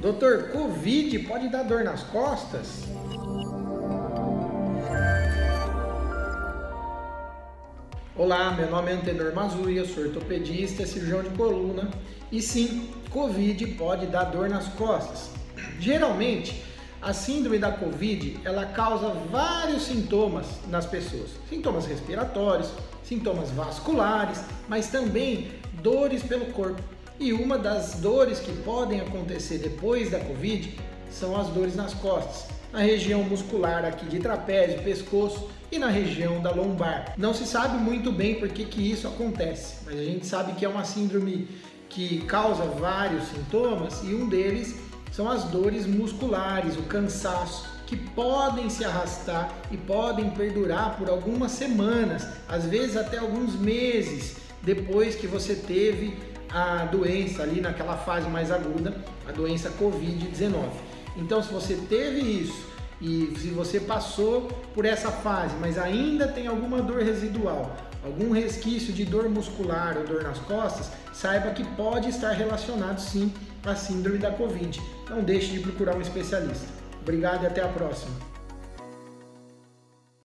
Doutor, Covid pode dar dor nas costas? Olá, meu nome é Antenor Mazui, eu sou ortopedista, cirurgião de coluna e sim, Covid pode dar dor nas costas. Geralmente, a síndrome da Covid ela causa vários sintomas nas pessoas: sintomas respiratórios, sintomas vasculares, mas também dores pelo corpo. E uma das dores que podem acontecer depois da Covid são as dores nas costas na região muscular aqui de trapézio, pescoço e na região da lombar. Não se sabe muito bem por que, que isso acontece, mas a gente sabe que é uma síndrome que causa vários sintomas e um deles são as dores musculares, o cansaço, que podem se arrastar e podem perdurar por algumas semanas, às vezes até alguns meses depois que você teve a doença ali naquela fase mais aguda, a doença Covid-19. Então, se você teve isso e se você passou por essa fase, mas ainda tem alguma dor residual, algum resquício de dor muscular ou dor nas costas, saiba que pode estar relacionado sim à síndrome da Covid. Não deixe de procurar um especialista. Obrigado e até a próxima.